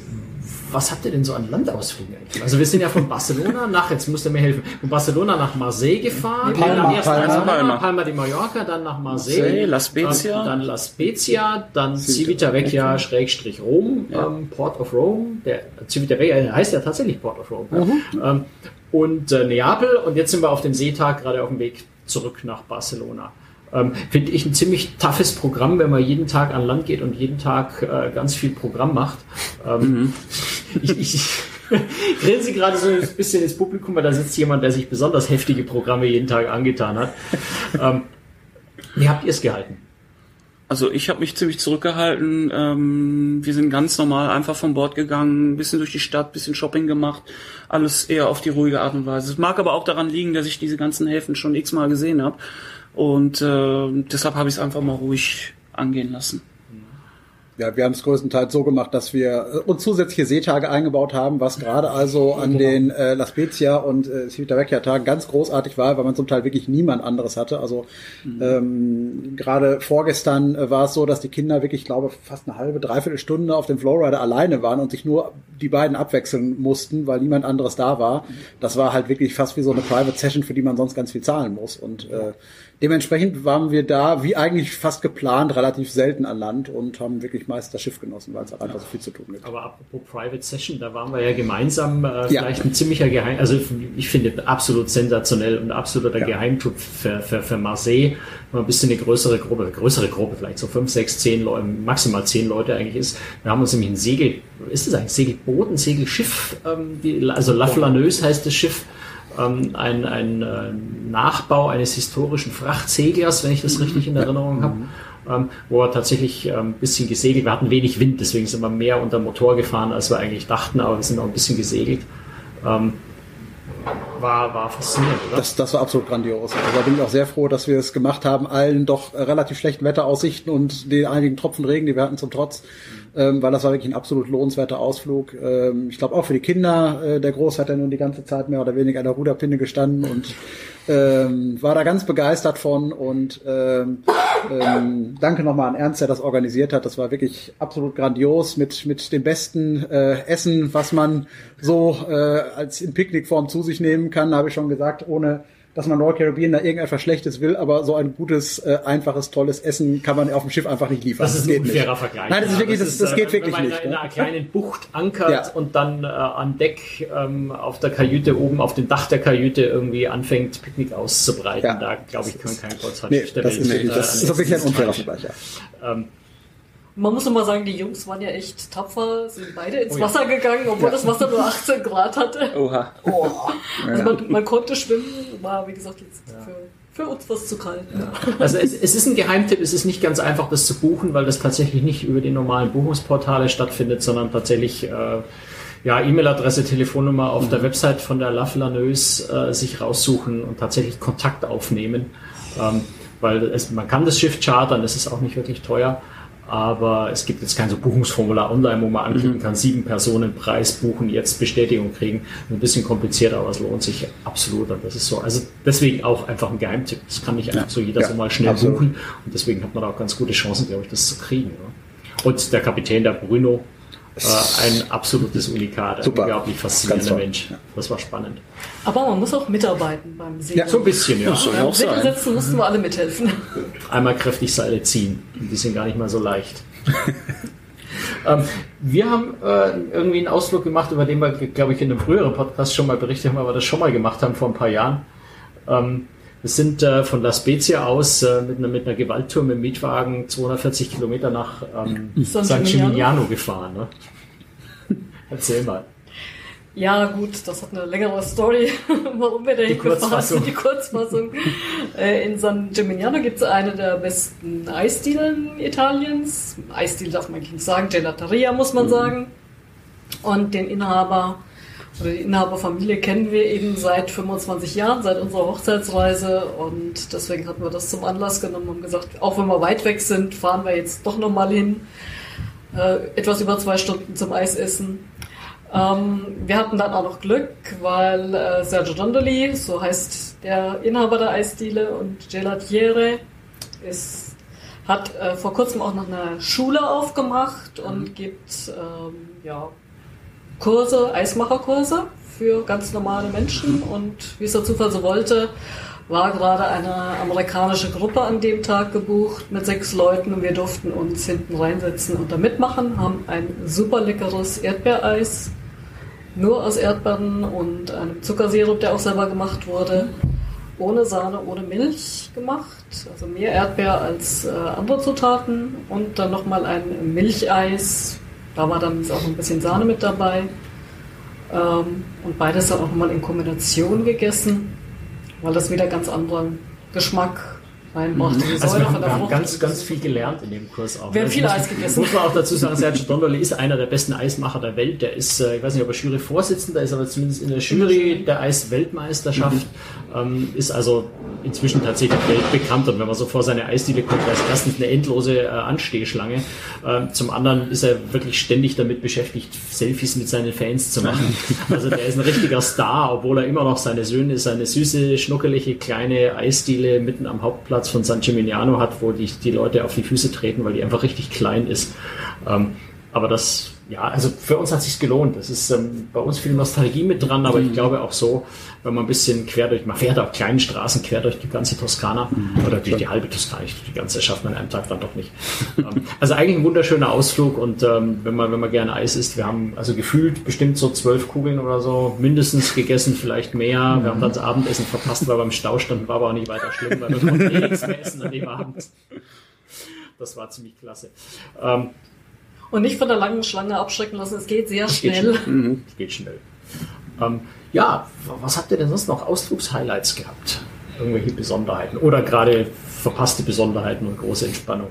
[SPEAKER 2] Was habt ihr denn so an Landausflügen eigentlich? Also wir sind ja von Barcelona nach, jetzt müsst ihr mir helfen, von Barcelona nach Marseille gefahren.
[SPEAKER 3] Palma,
[SPEAKER 2] dann erst
[SPEAKER 3] Palma.
[SPEAKER 2] Palma,
[SPEAKER 4] Palma.
[SPEAKER 2] Palma de Mallorca, dann nach Marseille,
[SPEAKER 4] Marseille, La Spezia.
[SPEAKER 2] ähm, dann La Spezia, dann Civitavecchia Schrägstrich Rom, ähm, Port of Rome, der Civitavecchia heißt ja tatsächlich Port of Rome. Ja. Ähm, und äh, Neapel und jetzt sind wir auf dem Seetag gerade auf dem Weg zurück nach Barcelona. Ähm, Finde ich ein ziemlich toughes Programm, wenn man jeden Tag an Land geht und jeden Tag äh, ganz viel Programm macht. Ähm, Ich, ich, ich grinse gerade so ein bisschen ins Publikum, weil da sitzt jemand, der sich besonders heftige Programme jeden Tag angetan hat. Ähm, wie habt ihr es gehalten?
[SPEAKER 4] Also ich habe mich ziemlich zurückgehalten. Ähm, wir sind ganz normal einfach von Bord gegangen, bisschen durch die Stadt, bisschen Shopping gemacht. Alles eher auf die ruhige Art und Weise. Es mag aber auch daran liegen, dass ich diese ganzen Häfen schon x-mal gesehen habe. Und äh, deshalb habe ich es einfach mal ruhig angehen lassen.
[SPEAKER 3] Ja, wir haben es größtenteils so gemacht, dass wir äh, uns zusätzliche Seetage eingebaut haben, was gerade also an den äh, La Spezia und äh, Civitavecchia Tagen ganz großartig war, weil man zum Teil wirklich niemand anderes hatte. Also ähm, gerade vorgestern äh, war es so, dass die Kinder wirklich, ich glaube, fast eine halbe, dreiviertel Stunde auf dem Flowrider alleine waren und sich nur die beiden abwechseln mussten, weil niemand anderes da war. Das war halt wirklich fast wie so eine Private Session, für die man sonst ganz viel zahlen muss. Und äh, dementsprechend waren wir da, wie eigentlich fast geplant, relativ selten an Land und haben wirklich meist das Schiff genossen, weil es auch einfach so viel zu tun gibt.
[SPEAKER 2] Aber apropos Private Session, da waren wir ja gemeinsam äh, vielleicht ein ziemlicher Geheim, also ich finde absolut sensationell und absoluter
[SPEAKER 3] Ja.
[SPEAKER 2] Geheimtipp für, für, für Marseille, wenn man ein bisschen eine größere Gruppe, größere Gruppe, vielleicht so fünf, sechs, zehn Leute, maximal zehn Leute eigentlich ist. Wir haben uns nämlich ein Segel, ist das eigentlich Segelboot, ein Segelschiff, ähm, die, also La Flaneuse heißt das Schiff, ähm, ein, ein äh, Nachbau eines historischen Frachtseglers, wenn ich das richtig in Erinnerung habe, ähm, wo er tatsächlich ähm, ein bisschen gesegelt. Wir hatten wenig Wind, deswegen sind wir mehr unter Motor gefahren, als wir eigentlich dachten, aber wir sind auch ein bisschen gesegelt. Ähm, war, war faszinierend, oder?
[SPEAKER 3] Das, das war absolut grandios. Also da bin ich auch sehr froh, dass wir es gemacht haben, allen doch relativ schlechten Wetteraussichten und den einigen Tropfen Regen, die wir hatten zum Trotz, ähm, weil das war wirklich ein absolut lohnenswerter Ausflug. Ähm, ich glaube auch für die Kinder, äh, der Groß hat ja nun die ganze Zeit mehr oder weniger an der Ruderpinne gestanden und ähm, war da ganz begeistert von und ähm, ähm, danke nochmal an Ernst, der das organisiert hat. Das war wirklich absolut grandios mit, mit dem besten äh, Essen, was man so äh, als in Picknickform zu sich nehmen kann, habe ich schon gesagt, ohne dass man Royal Caribbean da irgendetwas Schlechtes will, aber so ein gutes, äh, einfaches, tolles Essen kann man auf dem Schiff einfach nicht liefern.
[SPEAKER 2] Das ist ein
[SPEAKER 3] geht
[SPEAKER 2] unfairer
[SPEAKER 3] nicht.
[SPEAKER 2] Vergleich.
[SPEAKER 3] Nein, das ist wirklich, das, das
[SPEAKER 2] äh,
[SPEAKER 3] geht wirklich
[SPEAKER 2] wenn man
[SPEAKER 3] nicht.
[SPEAKER 2] In
[SPEAKER 3] ne?
[SPEAKER 2] einer kleinen Bucht ankert
[SPEAKER 3] Ja.
[SPEAKER 2] und dann äh, an Deck ähm, auf der Kajüte oben auf dem Dach der Kajüte irgendwie anfängt Picknick auszubreiten.
[SPEAKER 3] Ja.
[SPEAKER 2] da glaube ich kann kein Kreuzfahrtschiff
[SPEAKER 3] Nee, das ist
[SPEAKER 2] äh,
[SPEAKER 3] wirklich, das ist wirklich ein unfairer. Vergleich, ja.
[SPEAKER 2] Ähm,
[SPEAKER 6] Man muss immer sagen, die Jungs waren ja echt tapfer, sind beide ins
[SPEAKER 2] Oh ja.
[SPEAKER 6] Wasser gegangen, obwohl das Wasser nur 18 Grad hatte.
[SPEAKER 4] Oha.
[SPEAKER 6] Oh. Also man, man konnte schwimmen, war wie gesagt jetzt für, für uns was zu kalt.
[SPEAKER 2] Also es, es ist ein Geheimtipp, es ist nicht ganz einfach, das zu buchen, weil das tatsächlich nicht über die normalen Buchungsportale stattfindet, sondern tatsächlich äh, ja, E-Mail-Adresse, Telefonnummer auf der Website von der La Flaneuse äh, sich raussuchen und tatsächlich Kontakt aufnehmen. Ähm, weil es, man kann das Schiff chartern, das ist auch nicht wirklich teuer. Aber es gibt jetzt kein so Buchungsformular online, wo man anklicken kann, sieben Personen Preis buchen, jetzt Bestätigung kriegen. Ein bisschen komplizierter, aber es lohnt sich absolut. Und das ist so. Also deswegen auch einfach ein Geheimtipp. Das kann nicht einfach so jeder
[SPEAKER 3] Ja,
[SPEAKER 2] so mal schnell
[SPEAKER 3] absolut.
[SPEAKER 2] buchen. Und deswegen hat man da auch ganz gute Chancen, glaube ich, das zu kriegen. Und der Kapitän, der Bruno, ein absolutes Unikat, ein
[SPEAKER 3] Super.
[SPEAKER 2] unglaublich faszinierender. Mensch. Das war spannend.
[SPEAKER 6] Aber man muss auch mitarbeiten beim Segeln.
[SPEAKER 3] Ja,
[SPEAKER 2] So ein bisschen, ja.
[SPEAKER 4] auch sein.
[SPEAKER 6] Segelsätzen mussten wir alle mithelfen.
[SPEAKER 2] einmal kräftig Seile ziehen. Die sind gar nicht mal so leicht. ähm, wir haben äh, irgendwie einen Ausflug gemacht, über den wir, glaube ich, in einem früheren Podcast schon mal berichtet haben, aber das schon mal gemacht haben vor ein paar Jahren. Ähm, wir sind äh, von La Spezia aus äh, mit, einer, mit einer Gewalttour mit dem Mietwagen 240 Kilometer nach ähm,
[SPEAKER 6] San
[SPEAKER 2] San
[SPEAKER 6] Gimignano.
[SPEAKER 2] Gefahren. Ne? Erzähl mal.
[SPEAKER 6] Ja, gut, das hat eine längere Story, warum wir dahin
[SPEAKER 2] Die
[SPEAKER 6] gefahren
[SPEAKER 2] Kurzfassung.
[SPEAKER 6] sind. Die Kurzfassung. Äh, In San Gimignano gibt es eine der besten Eisdielen Italiens. Eisdiele darf man nicht sagen, Gelateria muss man sagen. Und den Inhaber oder die Inhaberfamilie kennen wir eben seit 25 Jahren, seit unserer Hochzeitsreise. Und deswegen hatten wir das zum Anlass genommen und gesagt, auch wenn wir weit weg sind, fahren wir jetzt doch nochmal hin. Äh, etwas über zwei Stunden zum Eisessen. Ähm, wir hatten dann auch noch Glück, weil äh, Sergio Dondoli, so heißt der Inhaber der Eisdiele und Gelatiere, ist, hat äh, vor kurzem auch noch eine Schule aufgemacht und gibt ähm, ja, Kurse, Eismacherkurse für ganz normale Menschen. Und wie es der Zufall so wollte, war gerade eine amerikanische Gruppe an dem Tag gebucht mit sechs Leuten. Und wir durften uns hinten reinsetzen und da mitmachen, haben ein super leckeres Erdbeereis, nur aus Erdbeeren und einem Zuckersirup, der auch selber gemacht wurde, ohne Sahne, ohne Milch gemacht, also mehr Erdbeer als äh, andere Zutaten. Und dann nochmal ein Milcheis, da war dann auch ein bisschen Sahne mit dabei. Ähm, und beides dann auch nochmal in Kombination gegessen, weil das wieder ganz anderen Geschmack reinbrachte. Die
[SPEAKER 2] Also wir haben, wir haben ganz, ganz viel gelernt in dem Kurs auch.
[SPEAKER 6] Wir haben
[SPEAKER 2] Also
[SPEAKER 6] viel Eis gegessen.
[SPEAKER 2] Muss man auch dazu sagen, Sergio Dondoli ist einer der besten Eismacher der Welt. Der ist, äh, ich weiß nicht, ob er Jury-Vorsitzender ist, aber zumindest in der Jury der Eis-Weltmeisterschaft. Ähm, ist also inzwischen tatsächlich weltbekannt. Und wenn man so vor seine Eisdiele kommt, da ist erstens eine endlose äh, Anstehschlange. Ähm, zum anderen ist er wirklich ständig damit beschäftigt, Selfies mit seinen Fans zu machen. Also der ist ein richtiger Star, obwohl er immer noch seine Söhne, seine süße, schnuckelige kleine Eisdiele mitten am Hauptplatz von San Gimignano hat, wo die, die Leute auf die Füße treten, weil die einfach richtig klein ist. Ähm, aber das, ja, also für uns hat sich's gelohnt. Das ist ähm, bei uns viel Nostalgie mit dran, aber ich glaube auch so, wenn man ein bisschen quer durch, man fährt auf kleinen Straßen quer durch die ganze Toskana oder durch die halbe Toskana, Ich- die ganze schafft man an einem Tag dann doch nicht. ähm, also eigentlich ein wunderschöner Ausflug und ähm, wenn man wenn man gerne Eis isst, wir haben also gefühlt bestimmt so zwölf Kugeln oder so mindestens gegessen, vielleicht mehr. Wir haben dann das Abendessen verpasst, weil wir im Stau standen, war aber auch nicht weiter schlimm, weil wir konnten eh nichts mehr essen an dem Abend. Das war ziemlich klasse. Ähm,
[SPEAKER 6] Und nicht von der langen Schlange abschrecken lassen, es geht sehr
[SPEAKER 2] geht
[SPEAKER 6] schnell.
[SPEAKER 2] schnell. Geht schnell. Ähm, ja, was habt ihr denn sonst noch Ausflugshighlights gehabt? Irgendwelche Besonderheiten oder gerade verpasste Besonderheiten und große Entspannung?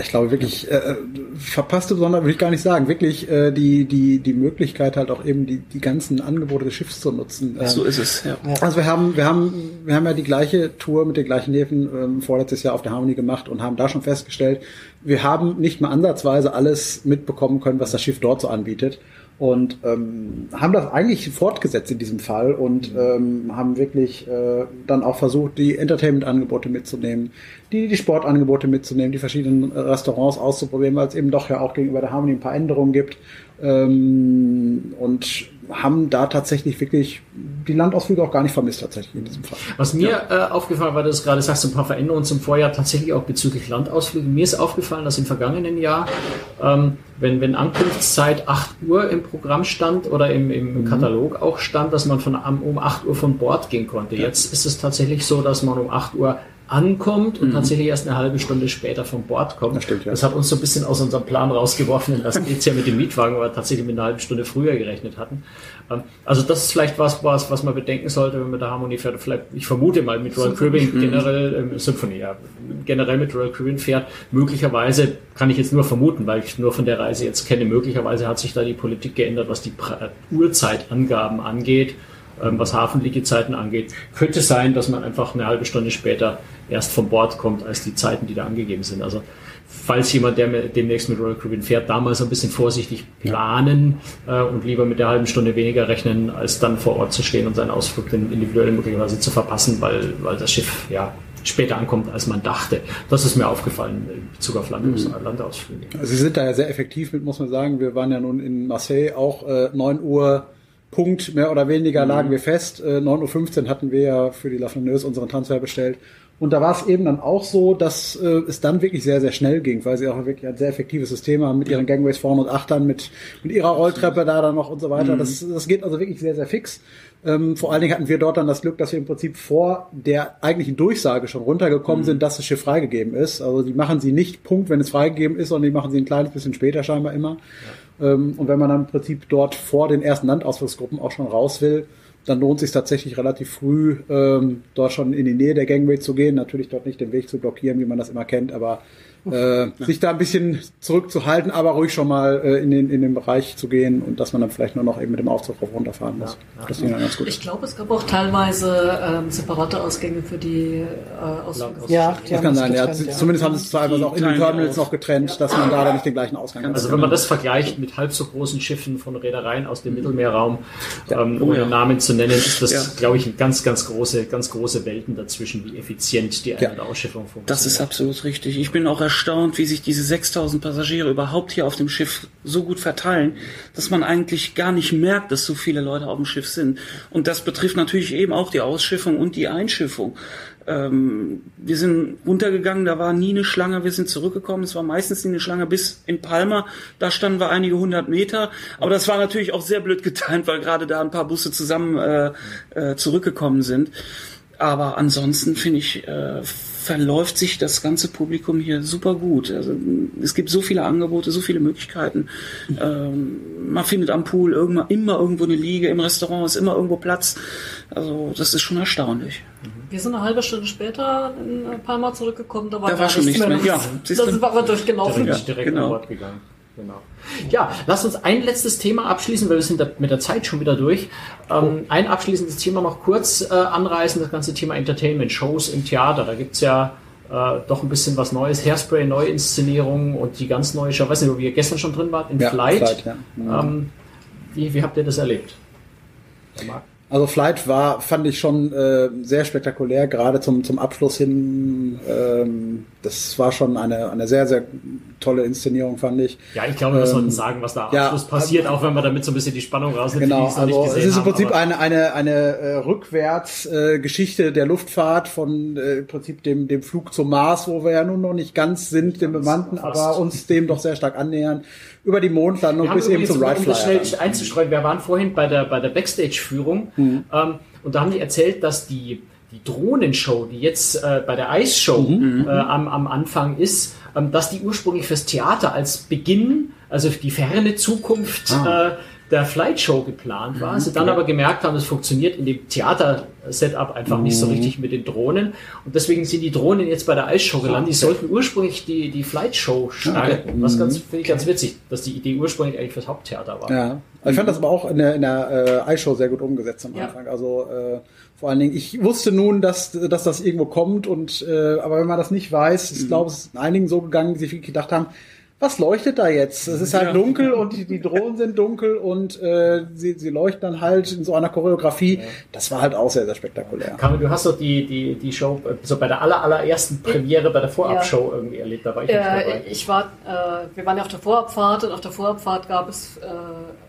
[SPEAKER 3] Ich glaube wirklich, äh, verpasste Besonderheit würde ich gar nicht sagen. Wirklich äh, die, die, die Möglichkeit halt auch eben die, die ganzen Angebote des Schiffs zu nutzen. Ähm,
[SPEAKER 4] So ist es, ja.
[SPEAKER 3] Also wir haben, wir haben, wir haben ja die gleiche Tour mit den gleichen Häfen ähm, vorletztes Jahr auf der Harmony gemacht und haben da schon festgestellt, wir haben nicht mal ansatzweise alles mitbekommen können, was das Schiff dort so anbietet. Und ähm, haben das eigentlich fortgesetzt in diesem Fall und ähm, haben wirklich äh, dann auch versucht, die Entertainment-Angebote mitzunehmen, die, die Sportangebote mitzunehmen, die verschiedenen Restaurants auszuprobieren, weil es eben doch ja auch gegenüber der Harmony ein paar Änderungen gibt. Ähm, und haben da tatsächlich wirklich die Landausflüge auch gar nicht vermisst, tatsächlich in diesem Fall.
[SPEAKER 2] Was mir äh, aufgefallen war, dass du gerade sagst, ein paar Veränderungen zum Vorjahr, tatsächlich auch bezüglich Landausflüge. Mir ist aufgefallen, dass im vergangenen Jahr, ähm, wenn, wenn Ankunftszeit 8 Uhr im Programm stand oder im, im Katalog auch stand, dass man von um 8 Uhr von Bord gehen konnte. Jetzt ist es tatsächlich so, dass man um 8 Uhr ankommt und tatsächlich erst eine halbe Stunde später vom Bord kommt.
[SPEAKER 3] Das stimmt, ja.
[SPEAKER 2] Das hat uns so ein bisschen aus unserem Plan rausgeworfen, denn das geht's ja mit dem Mietwagen, weil wir tatsächlich mit einer halben Stunde früher gerechnet hatten. Ähm, Also das ist vielleicht was, was, was man bedenken sollte, wenn man der Harmonie fährt. Vielleicht, ich vermute mal mit Royal Caribbean generell, ähm, Symphony, ja, generell mit Royal Caribbean fährt. Möglicherweise kann ich jetzt nur vermuten, weil ich nur von der Reise jetzt kenne. Möglicherweise hat sich da die Politik geändert, was die Pra- Uhrzeitangaben angeht, ähm, was Hafenliegezeiten angeht. Könnte sein, dass man einfach eine halbe Stunde später erst vom Bord kommt, als die Zeiten, die da angegeben sind. Also falls jemand, der demnächst mit Royal Caribbean fährt, damals ein bisschen vorsichtig planen äh, und lieber mit der halben Stunde weniger rechnen, als dann vor Ort zu stehen und seinen Ausflug dann individuell möglicherweise zu verpassen, weil, weil das Schiff ja später ankommt, als man dachte. Das ist mir aufgefallen in Bezug auf Landaus Landausflüge.
[SPEAKER 3] Also Sie sind da ja sehr effektiv mit, muss man sagen. Wir waren ja nun in Marseille auch äh, 9 Uhr Punkt, mehr oder weniger lagen wir fest. Äh, 9.15 Uhr hatten wir ja für die La Flaneuse unseren Transfer bestellt. Und da war es eben dann auch so, dass äh, es dann wirklich sehr, sehr schnell ging, weil sie auch wirklich ein sehr effektives System haben mit ihren Gangways vorne und achtern, mit, mit ihrer Rolltreppe da dann noch und so weiter. Das, das geht also wirklich sehr, sehr fix. Ähm, vor allen Dingen hatten wir dort dann das Glück, dass wir im Prinzip vor der eigentlichen Durchsage schon runtergekommen sind, dass das Schiff freigegeben ist. Also die machen sie nicht Punkt, wenn es freigegeben ist, sondern die machen sie ein kleines bisschen später scheinbar immer. Ähm, und wenn man dann im Prinzip dort vor den ersten Landausflugsgruppen auch schon raus will, dann lohnt es sich tatsächlich relativ früh, ähm, dort schon in die Nähe der Gangway zu gehen. Natürlich dort nicht den Weg zu blockieren, wie man das immer kennt, aber äh, sich da ein bisschen zurückzuhalten, aber ruhig schon mal äh, in, den, in den Bereich zu gehen und dass man dann vielleicht nur noch eben mit dem Aufzug rauf runterfahren muss. Das ging dann ganz gut.
[SPEAKER 6] Ich glaube, es gab auch teilweise ähm, separate Ausgänge für die äh, Ausflüge.
[SPEAKER 5] Ja, die
[SPEAKER 3] Das kann
[SPEAKER 5] das
[SPEAKER 3] sein, ja.
[SPEAKER 5] getrennt, ja.
[SPEAKER 3] Zumindest haben sie es teilweise auch in den Terminals noch getrennt, dass man da dann nicht den gleichen Ausgang hat.
[SPEAKER 2] Also wenn man das vergleicht mit halb so großen Schiffen von Reedereien aus dem Mittelmeerraum, ähm,
[SPEAKER 4] Oh
[SPEAKER 2] ohne
[SPEAKER 4] ja.
[SPEAKER 2] Namen zu nennen, ist das,
[SPEAKER 4] Ja.
[SPEAKER 2] glaube ich, ein ganz, ganz große, ganz große Welten dazwischen, wie effizient die Ein-
[SPEAKER 3] Ja.
[SPEAKER 2] und Ausschiffung funktioniert.
[SPEAKER 4] Das ist absolut richtig. Ich bin auch erstaunt, wie sich diese 6000 Passagiere überhaupt hier auf dem Schiff so gut verteilen, dass man eigentlich gar nicht merkt, dass so viele Leute auf dem Schiff sind. Und das betrifft natürlich eben auch die Ausschiffung und die Einschiffung. Ähm, wir sind runtergegangen, da war nie eine Schlange, wir sind zurückgekommen, es war meistens nie eine Schlange bis in Palma, da standen wir einige hundert Meter, aber das war natürlich auch sehr blöd getimt, weil gerade da ein paar Busse zusammen äh, äh, zurückgekommen sind. Aber ansonsten finde ich, äh, verläuft sich das ganze Publikum hier super gut. Also, es gibt so viele Angebote, so viele Möglichkeiten. Ähm, man findet am Pool irgendwann, immer irgendwo eine Liege, im Restaurant ist immer irgendwo Platz. Also das ist schon erstaunlich.
[SPEAKER 6] Wir sind eine halbe Stunde später in Palma zurückgekommen, da war,
[SPEAKER 4] Da war schon nichts mehr. Ja, siehst
[SPEAKER 6] da sind wir durchgelaufen.
[SPEAKER 2] direkt, direkt
[SPEAKER 4] genau.
[SPEAKER 2] an Bord gegangen. Genau. Ja, lass uns ein letztes Thema abschließen, weil wir sind mit der Zeit schon wieder durch. Ähm, ein abschließendes Thema noch kurz äh, anreißen, das ganze Thema Entertainment, Shows im Theater. Da gibt's ja äh, doch ein bisschen was Neues. Hairspray, Neuinszenierungen und die ganz neue Show. Weiß nicht, ob ihr gestern schon drin wart, in
[SPEAKER 3] Ja,
[SPEAKER 2] Flight.
[SPEAKER 3] Flight, ja. Mhm.
[SPEAKER 2] Ähm, wie, wie habt ihr das erlebt? Der Marc?
[SPEAKER 3] Also Flight war, fand ich schon äh, sehr spektakulär, gerade zum, zum Abschluss hin. Ähm, das war schon eine, eine sehr, sehr tolle Inszenierung, fand ich.
[SPEAKER 2] Ja, ich glaube, wir
[SPEAKER 3] Ähm,
[SPEAKER 2] sollten sagen, was da am
[SPEAKER 3] ja,
[SPEAKER 2] Abschluss passiert, auch wenn wir damit so ein bisschen die Spannung rausnehmen.
[SPEAKER 3] Genau,
[SPEAKER 2] die nicht
[SPEAKER 3] also es ist im
[SPEAKER 2] haben,
[SPEAKER 3] Prinzip
[SPEAKER 2] aber-
[SPEAKER 3] eine, eine, eine äh, Rückwärtsgeschichte äh, der Luftfahrt von äh, im Prinzip dem, dem Flug zum Mars, wo wir ja nun noch nicht ganz sind, dem bemannten, aber uns dem doch sehr stark annähern, über die Mondlandung
[SPEAKER 2] Wir
[SPEAKER 3] bis eben zum
[SPEAKER 2] um das
[SPEAKER 3] Flyer.
[SPEAKER 2] schnell einzustreuen, wir waren vorhin bei der, bei der Backstage-Führung
[SPEAKER 3] Mhm.
[SPEAKER 2] ähm, und da haben die erzählt, dass die, die Drohnenshow, die jetzt äh, bei der Eisshow
[SPEAKER 3] Mhm.
[SPEAKER 2] äh, am, am Anfang ist, ähm, dass die ursprünglich fürs Theater als Beginn, also für die ferne Zukunft
[SPEAKER 3] Ah.
[SPEAKER 2] äh, der Flight Show geplant
[SPEAKER 3] Mhm.
[SPEAKER 2] war. Sie dann aber gemerkt haben, es funktioniert in dem Theater-Setup einfach nicht
[SPEAKER 3] Mhm.
[SPEAKER 2] so richtig mit den Drohnen. Und deswegen sind die Drohnen jetzt bei der Eisshow gelandet. Die sollten ursprünglich die, die Flight Show starten. Was ganz, finde ich ganz witzig, dass die Idee ursprünglich eigentlich fürs Haupttheater war.
[SPEAKER 3] Ja, ich fand das aber auch in der, in der äh, iShow sehr gut umgesetzt am
[SPEAKER 6] Ja.
[SPEAKER 3] Anfang. Also äh, vor allen Dingen, ich wusste nun, dass, dass das irgendwo kommt und äh, aber wenn man das nicht weiß, ich glaube, es ist einigen so gegangen, die sich gedacht haben, was leuchtet da jetzt? Es ist halt
[SPEAKER 2] Ja.
[SPEAKER 3] dunkel und die, die Drohnen sind dunkel und äh, sie, sie leuchten dann halt in so einer Choreografie. Das war halt auch sehr, sehr spektakulär.
[SPEAKER 2] Carmen, du hast doch die, die, die Show äh, so bei der aller, allerersten Premiere, bei der Vorabshow irgendwie erlebt. Da war ich nicht
[SPEAKER 6] Äh,
[SPEAKER 2] dabei.
[SPEAKER 6] ich war, äh, wir waren ja auf der Vorabfahrt und auf der Vorabfahrt gab es äh,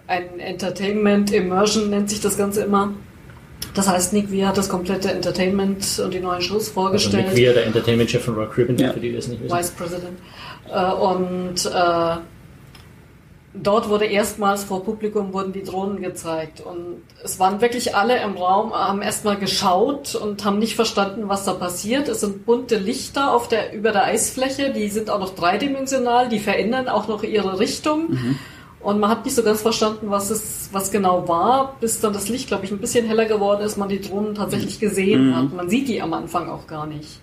[SPEAKER 6] ein Entertainment Immersion, nennt sich das Ganze immer. Das heißt, Nick Weir hat das komplette Entertainment und die neuen Shows
[SPEAKER 2] Also
[SPEAKER 6] vorgestellt.
[SPEAKER 2] Nick Weir, der Entertainment-Chef von Rock Ribbon,
[SPEAKER 4] Ja.
[SPEAKER 2] für die das nicht wissen.
[SPEAKER 6] Vice President. Äh, und äh, dort wurde erstmals vor Publikum wurden die Drohnen gezeigt und es waren wirklich alle im Raum, haben erstmal geschaut und haben nicht verstanden, was da passiert. Es sind bunte Lichter auf der, über der Eisfläche, die sind auch noch dreidimensional, die verändern auch noch ihre Richtung. Mhm. Und man hat nicht so ganz verstanden, was es, was genau war, bis dann das Licht, glaube ich, ein bisschen heller geworden ist, man die Drohnen tatsächlich gesehen mhm. hat. Man sieht die am Anfang auch gar nicht.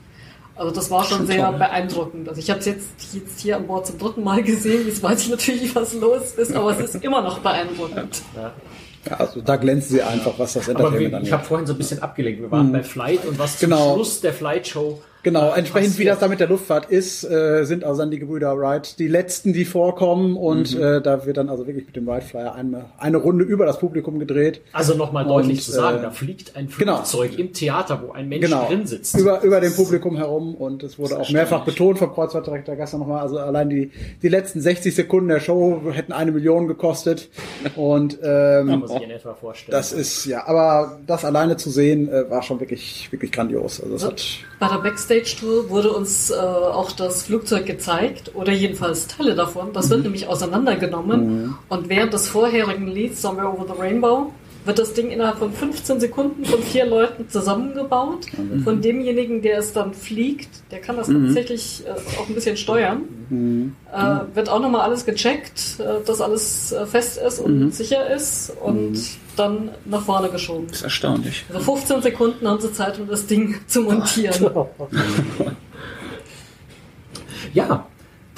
[SPEAKER 6] Also das war schon, schon sehr toll. beeindruckend. Also ich habe es jetzt, jetzt hier an Bord zum dritten Mal gesehen. Jetzt weiß ich natürlich, was los ist, aber es ist immer noch beeindruckend.
[SPEAKER 3] Ja. Ja, also da glänzen sie einfach, was das
[SPEAKER 2] Entertainment angeht. Ich habe vorhin so ein bisschen abgelenkt. Wir waren mhm. bei Flight und was
[SPEAKER 3] genau.
[SPEAKER 2] zum Schluss der Flight Show
[SPEAKER 3] Genau, entsprechend wie das da mit der Luftfahrt ist, äh, sind also dann die Gebrüder Wright die letzten, die vorkommen und mhm. äh, da wird dann also wirklich mit dem Wright Flyer eine, eine Runde über das Publikum gedreht.
[SPEAKER 2] Also nochmal deutlich zu sagen, äh, da fliegt ein genau. Flugzeug genau. im Theater, wo ein Mensch genau. drin sitzt.
[SPEAKER 3] Über, über dem Publikum herum und es wurde auch mehrfach betont vom Kreuzfahrtdirektor gestern nochmal, also allein die, die letzten 60 Sekunden der Show hätten eine Million gekostet und ähm, Kann man sich in etwa vorstellen. Das ist, ja, aber das alleine zu sehen, äh, war schon wirklich, wirklich grandios. Also es hat
[SPEAKER 6] bei der Backstage-Tour wurde uns äh, auch das Flugzeug gezeigt oder jedenfalls Teile davon. Das wird mhm. nämlich auseinandergenommen mhm. und während des vorherigen Lieds Somewhere Over the Rainbow wird das Ding innerhalb von 15 Sekunden von vier Leuten zusammengebaut. Mhm. Von demjenigen, der es dann fliegt, der kann das mhm. tatsächlich äh, auch ein bisschen steuern. Mhm. Äh, wird auch nochmal alles gecheckt, äh, dass alles äh, fest ist und mhm. sicher ist und mhm. dann nach vorne geschoben.
[SPEAKER 2] Das ist erstaunlich.
[SPEAKER 6] Also 15 Sekunden haben sie Zeit, um das Ding zu montieren.
[SPEAKER 2] ja,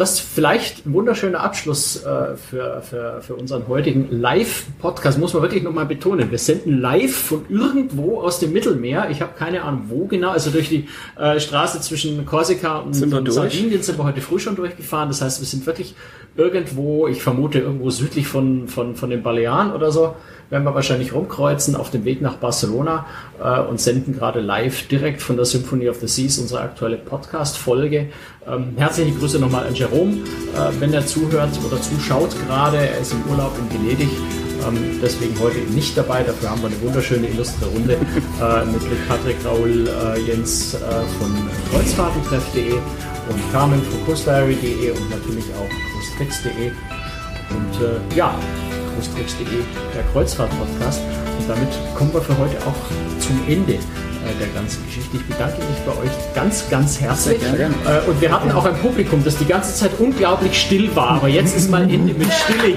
[SPEAKER 2] das ist vielleicht ein wunderschöner Abschluss äh, für, für, für unseren heutigen Live-Podcast. Muss man wirklich nochmal betonen. Wir senden live von irgendwo aus dem Mittelmeer. Ich habe keine Ahnung, wo genau. Also durch die äh, Straße zwischen Korsika und, und Sardinien sind wir heute früh schon durchgefahren. Das heißt, wir sind wirklich irgendwo, ich vermute irgendwo südlich von, von, von den Balearen oder so werden wir wahrscheinlich rumkreuzen auf dem Weg nach Barcelona äh, und senden gerade live direkt von der Symphony of the Seas unsere aktuelle Podcast-Folge. Ähm, herzliche Grüße nochmal an Jerome, äh, wenn er zuhört oder zuschaut gerade. Er ist im Urlaub in Venedig. Ähm, deswegen heute nicht dabei. Dafür haben wir eine wunderschöne illustre Runde äh, mit, Patrick, Raul, äh, Jens äh, von Kreuzfahrtentreff.de und Carmen von coastdiary.de und natürlich auch coasttricks.de. Und äh, ja, coasttricks.de, der Kreuzfahrt-Podcast. Und damit kommen wir für heute auch zum Ende äh, der ganzen Geschichte. Ich bedanke mich bei euch ganz, ganz herzlich. Äh, und wir hatten auch ein Publikum, das die ganze Zeit unglaublich still war, aber jetzt ist mal Ende mit Stille.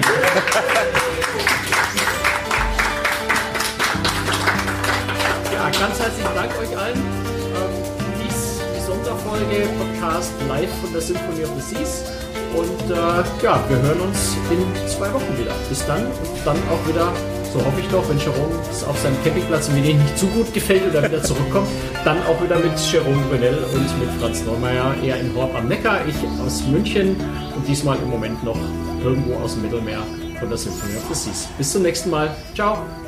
[SPEAKER 2] Ja, ganz herzlichen Dank euch allen. Ähm, dies die Sonderfolge Podcast live von der Symphony of the Seas. Und äh, ja, wir hören uns in zwei Wochen wieder. Bis dann und dann auch wieder, so hoffe ich doch, wenn Jerome auf seinem Campingplatz mir nicht zu gut gefällt oder wieder zurückkommt, dann auch wieder mit Jerome Brunel und mit Franz Neumeier eher in Horb am Neckar, ich aus München und diesmal im Moment noch irgendwo aus dem Mittelmeer von der Symphony of the Seas. Bis zum nächsten Mal. Ciao!